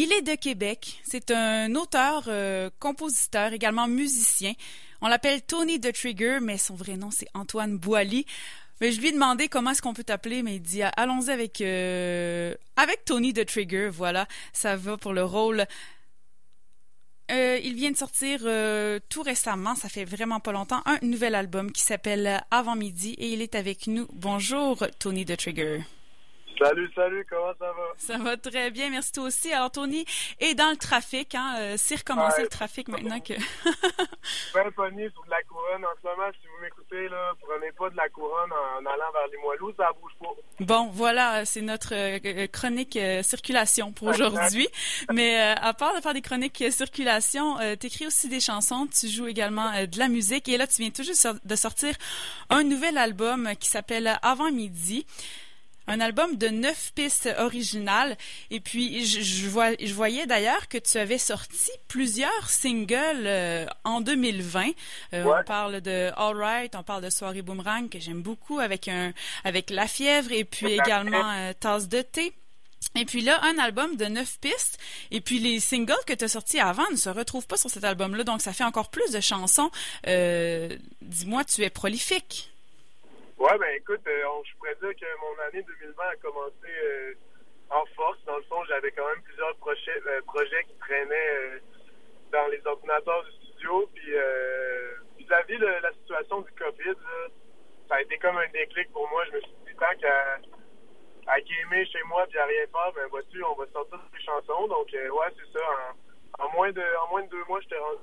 Il est de Québec. C'est un auteur, euh, compositeur, également musicien. On l'appelle Tony the Trigger, mais son vrai nom c'est Antoine Boily. Mais je lui ai demandé comment est-ce qu'on peut t'appeler, mais il dit allons-y avec euh, avec Tony the Trigger. Voilà, ça va pour le rôle. Euh, il vient de sortir tout récemment, ça fait vraiment pas longtemps, un nouvel album qui s'appelle Avant midi et il est avec nous. Bonjour Tony the Trigger. Salut, salut, comment ça va? Ça va très bien, merci toi aussi. Alors, Tony est dans le trafic, hein? Euh, c'est recommencé le trafic maintenant que. ben pogné sur de la couronne en ce moment. Si vous m'écoutez, là, prenez pas de la couronne en, allant vers les Moilous, ça bouge pas. Bon, voilà, c'est notre euh, chronique euh, circulation pour aujourd'hui. Mais à part de faire des chroniques circulation, tu écris aussi des chansons, tu joues également de la musique. Et là, tu viens tout juste de sortir un nouvel album qui s'appelle Avant midi un album de neuf pistes originales. Et puis, je, je, voyais d'ailleurs que tu avais sorti plusieurs singles euh, en 2020. Euh, on parle de All Right, on parle de Soirée Boomerang, que j'aime beaucoup, avec un avec La Fièvre, et puis également euh, Tasse de thé. Et puis là, un album de neuf pistes. Et puis les singles que tu as sortis avant ne se retrouvent pas sur cet album-là. Donc ça fait encore plus de chansons. Dis-moi, tu es prolifique. Ouais, ben écoute, euh, je pourrais dire que mon année 2020 a commencé euh, en force. Dans le fond, j'avais quand même plusieurs projets, euh, projets qui traînaient dans les ordinateurs du studio. Puis vis-à-vis de la situation du COVID, ça a été comme un déclic pour moi. Je me suis dit, tant qu'à à gamer chez moi puis à rien faire, ben vois-tu, on va sortir des chansons. Donc ouais, c'est ça. En, en, moins de en moins de deux mois, j'étais rendu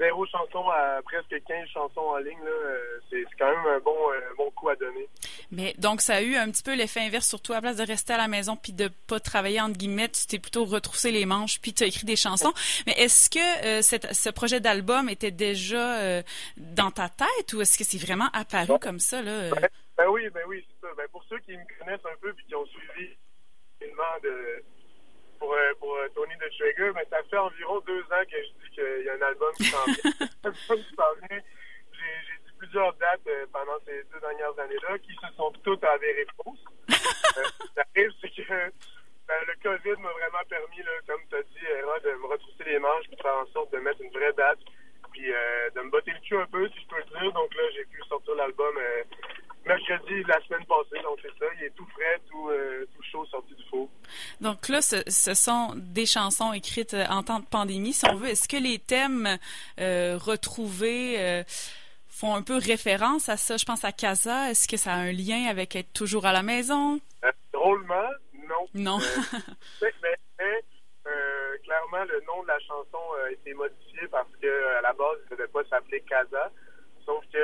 zéro chanson à presque 15 chansons en ligne, euh, c'est quand même un bon, euh, bon coup à donner. Mais donc, ça a eu un petit peu l'effet inverse, surtout à place de rester à la maison puis de pas travailler, entre guillemets, tu t'es plutôt retroussé les manches puis tu as écrit des chansons. Mais est-ce que euh, ce projet d'album était déjà dans ta tête ou est-ce que c'est vraiment apparu comme ça? Là, ben, ben, oui, ben oui, c'est ça. Ben, pour ceux qui me connaissent un peu puis qui ont suivi de pour, euh, euh, Tony the Trigger, mais ça fait environ deux ans que je dis qu'il y a un album qui s'en vient. J'ai dit plusieurs dates euh, pendant ces deux dernières années-là qui se sont toutes avérées fausses. euh, ça arrive, c'est que ben, le COVID m'a vraiment permis, là, comme tu as dit, de me retrousser les manches et de faire en sorte de mettre une vraie date puis de me botter le cul un peu, si je peux le dire. Donc là, j'ai pu sortir l'album mercredi de la semaine passée. Donc c'est ça, il est tout frais, tout, tout chaud, sorti du four. Donc là, ce, ce, sont des chansons écrites euh, en temps de pandémie, si on veut. Est-ce que les thèmes euh, retrouvés euh, font un peu référence à ça? Je pense à Casa. Est-ce que ça a un lien avec être toujours à la maison? drôlement, non. Non. mais, mais clairement, le nom de la chanson a été modifié parce que à la base, il ne devait pas s'appeler Casa. Sauf que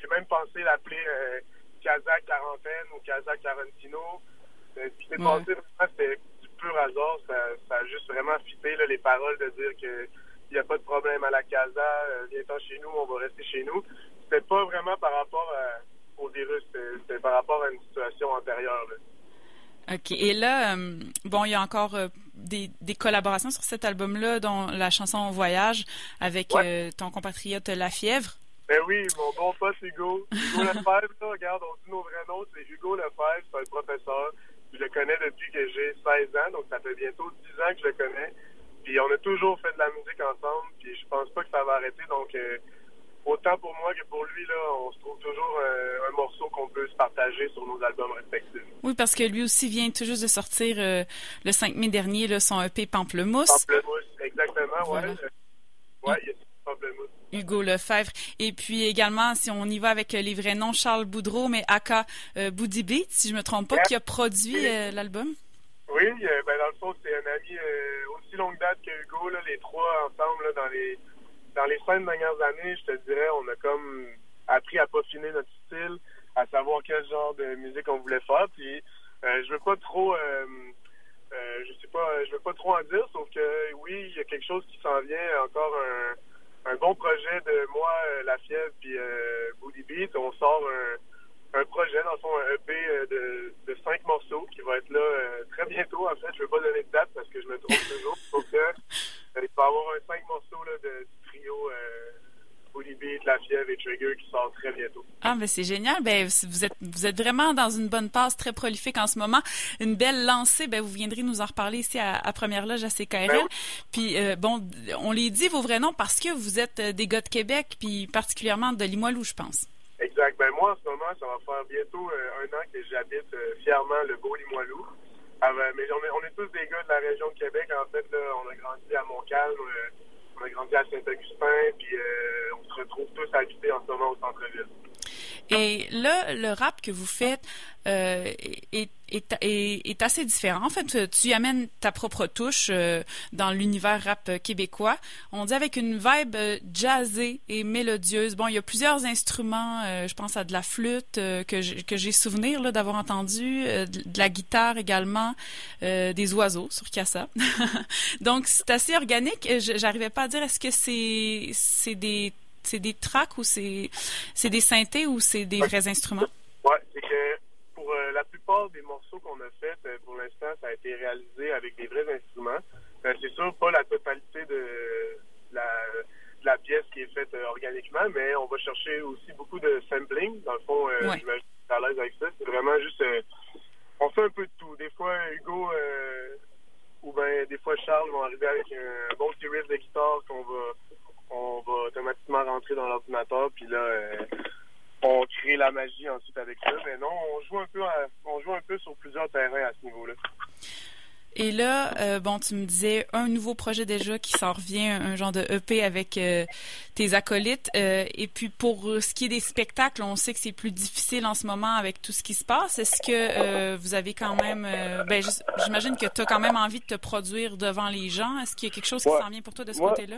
j'ai même pensé l'appeler Casa Quarantaine ou Casa Quarantino. Ce qui s'est passé, c'était pur hasard. Ça, a juste vraiment fité les paroles de dire que il n'y a pas de problème à la casa, euh, viens-t'en chez nous, on va rester chez nous. C'était pas vraiment par rapport au virus, c'était par rapport à une situation antérieure. OK. Et là, euh, bon, il y a encore euh, des, des, collaborations sur cet album-là, dont la chanson Voyage avec ton compatriote La Fièvre. Ben oui, mon bon pote Hugo. Hugo Lefebvre, là, regarde, on dit nos vrais noms, c'est Hugo Lefebvre, c'est un professeur. Je le connais depuis que j'ai 16 ans, donc ça fait bientôt 10 ans que je le connais. Puis on a toujours fait de la musique ensemble, puis je pense pas que ça va arrêter. Donc euh, autant pour moi que pour lui, là, on se trouve toujours euh, un morceau qu'on peut se partager sur nos albums respectifs. Oui, parce que lui aussi vient tout juste de sortir euh, le 5 mai dernier là, son EP Pamplemousse. Pamplemousse, exactement, ouais. Ouais, il y a Pamplemousse. Hugo Lefebvre. Et puis également, si on y va avec les vrais noms, Charles Boudreau, mais Aka euh, Boudibé, si je me trompe pas, qui a produit euh, l'album. Oui, euh, ben dans le fond, c'est un ami euh, aussi longue date que Hugo, là, les trois ensemble là, dans les dans les cinq dernières années, je te dirais, on a comme appris à peaufiner notre style, à savoir quel genre de musique on voulait faire. Puis je veux pas trop je sais pas, je veux pas trop en dire, sauf que oui, il y a quelque chose qui s'en vient, encore un un bon projet de moi, euh, La Fièvre, puis euh, Beat. On sort un, un, projet, dans le fond, un EP euh, de, de cinq morceaux qui va être là euh, très bientôt. En fait, je ne veux pas donner de date parce que je me trompe toujours. Sauf que il va y avoir un cinq morceaux là, de, du trio Bully Beat, La Fièvre et Trigger qui sort très bientôt. Ah, ben c'est génial. Ben, vous êtes, vous êtes vraiment dans une bonne passe très prolifique en ce moment. Une belle lancée. Ben, vous viendrez nous en reparler ici à, Première Loge à CKRL. Ben puis, euh, bon, on les dit vos vrais noms parce que vous êtes euh, des gars de Québec, puis particulièrement de Limoilou, je pense. Ben, moi, en ce moment, ça va faire bientôt un an que j'habite fièrement le beau Limoilou. Mais on est, on est, tous des gars de la région de Québec. En fait, là, on a grandi à Montcalm, euh, on a grandi à Saint-Augustin, puis euh, on se retrouve tous habités en ce moment au centre-ville. Et là, le rap que vous faites euh, est, est, est, assez différent. En fait, tu amènes ta propre touche euh, dans l'univers rap québécois. On dit avec une vibe euh, jazzée et mélodieuse. Bon, il y a plusieurs instruments. je pense à de la flûte que j'ai souvenir d'avoir entendu, de, la guitare également, des oiseaux sur Cassa. Donc, c'est assez organique. J'arrivais pas à dire est-ce que c'est c'est des c'est des tracks ou c'est c'est des synthés ou c'est des vrais instruments? Ouais, c'est que pour euh, la plupart des morceaux qu'on a faits, euh, pour l'instant, ça a été réalisé avec des vrais instruments. Euh, c'est sûr, pas la totalité de la, la pièce qui est faite organiquement, mais on va chercher aussi beaucoup de sampling. Dans le fond, je suis à l'aise avec ça. C'est vraiment juste... on fait un peu de tout. Des fois, Hugo ou bien des fois Charles vont arriver avec un bon petit riff de guitare qu'on va rentrer dans l'ordinateur, puis là, euh, on crée la magie ensuite avec ça. Mais non, on joue un peu, on joue un peu sur plusieurs terrains à ce niveau-là. Et là, euh, bon, tu me disais un nouveau projet déjà qui s'en revient, un genre de EP avec euh, tes acolytes. et puis pour ce qui est des spectacles, on sait que c'est plus difficile en ce moment avec tout ce qui se passe. Est-ce que vous avez quand même, ben, j'imagine que tu as quand même envie de te produire devant les gens. Est-ce qu'il y a quelque chose qui s'en vient pour toi de ce côté-là?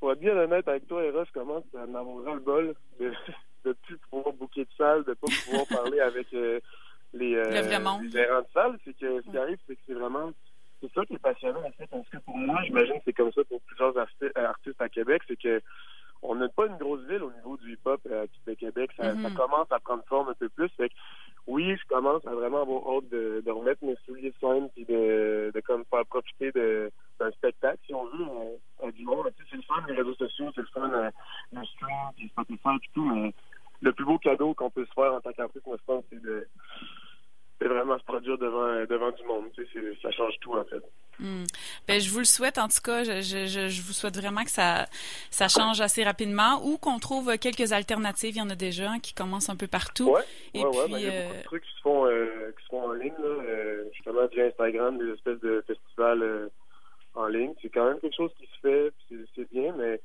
Pour être bien honnête avec toi, Eros, je commence à avoir le bol de ne plus pouvoir bouquer de salle, de ne pas pouvoir parler avec euh, les, euh, les gérants de salle. C'est que ce qui arrive, c'est que c'est vraiment c'est ça qui est passionnant en fait. Parce que pour moi, j'imagine que c'est comme ça pour plusieurs artistes à Québec, c'est que on n'a pas une grosse ville au niveau du hip-hop euh, de Québec. Ça, ça, mm-hmm. commence à prendre forme un peu plus. Fait que, oui, je commence à vraiment avoir hâte de, de remettre mes souliers de soins puis de, de comme faire profiter d'un spectacle, si on veut, à, du monde. c'est le fun, les réseaux sociaux, c'est le fun, euh, le stream, puis Spotify, puis tout, mais le plus beau cadeau qu'on peut se faire en moi, je pense, c'est de vraiment se produire devant, devant du monde. Tu sais, ça change tout, en fait. Hmm. Ben, je vous le souhaite, en tout cas. Je, je, je, vous souhaite vraiment que ça, ça change assez rapidement ou qu'on trouve quelques alternatives. Il y en a déjà qui commencent un peu partout. Ouais, Et ouais, puis, ben, il y a beaucoup de euh, trucs qui se font, euh, qui se font en ligne, là. Euh, justement via Instagram, des espèces de festivals euh, en ligne. C'est quand même quelque chose qui se fait, c'est bien, mais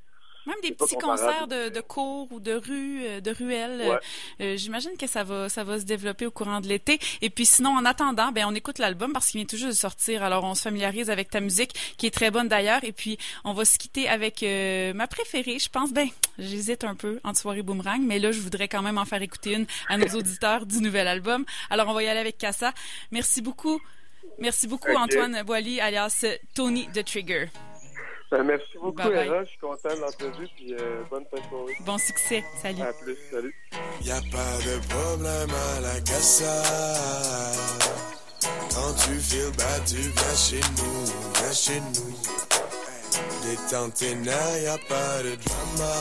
même des petits concerts de, de, cours ou de rues, euh, de ruelles. Euh, euh, j'imagine que ça va, ça va se développer au courant de l'été. Et puis sinon, en attendant, ben on écoute l'album parce qu'il vient toujours de sortir. Alors on se familiarise avec ta musique, qui est très bonne d'ailleurs. Et puis on va se quitter avec ma préférée. Je pense, ben j'hésite un peu entre soirée boomerang, mais là je voudrais quand même en faire écouter une à nos auditeurs du nouvel album. Alors on va y aller avec Cassa. Merci beaucoup. Merci beaucoup Antoine Boily, alias Tony the Trigger. Ben, merci beaucoup, bye Je suis content de l'entrevue, puis euh, bonne fin de soirée. Bon succès. Salut. À plus. Salut. Y a pas de problème à la casa. Quand tu feel bad, tu viens chez nous, viens chez nous. Détends tes nerfs, y a pas de drama.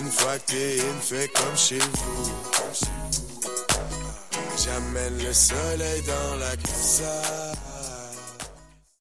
Une fois que t'es in, fais comme chez vous. J'amène le soleil dans la casa.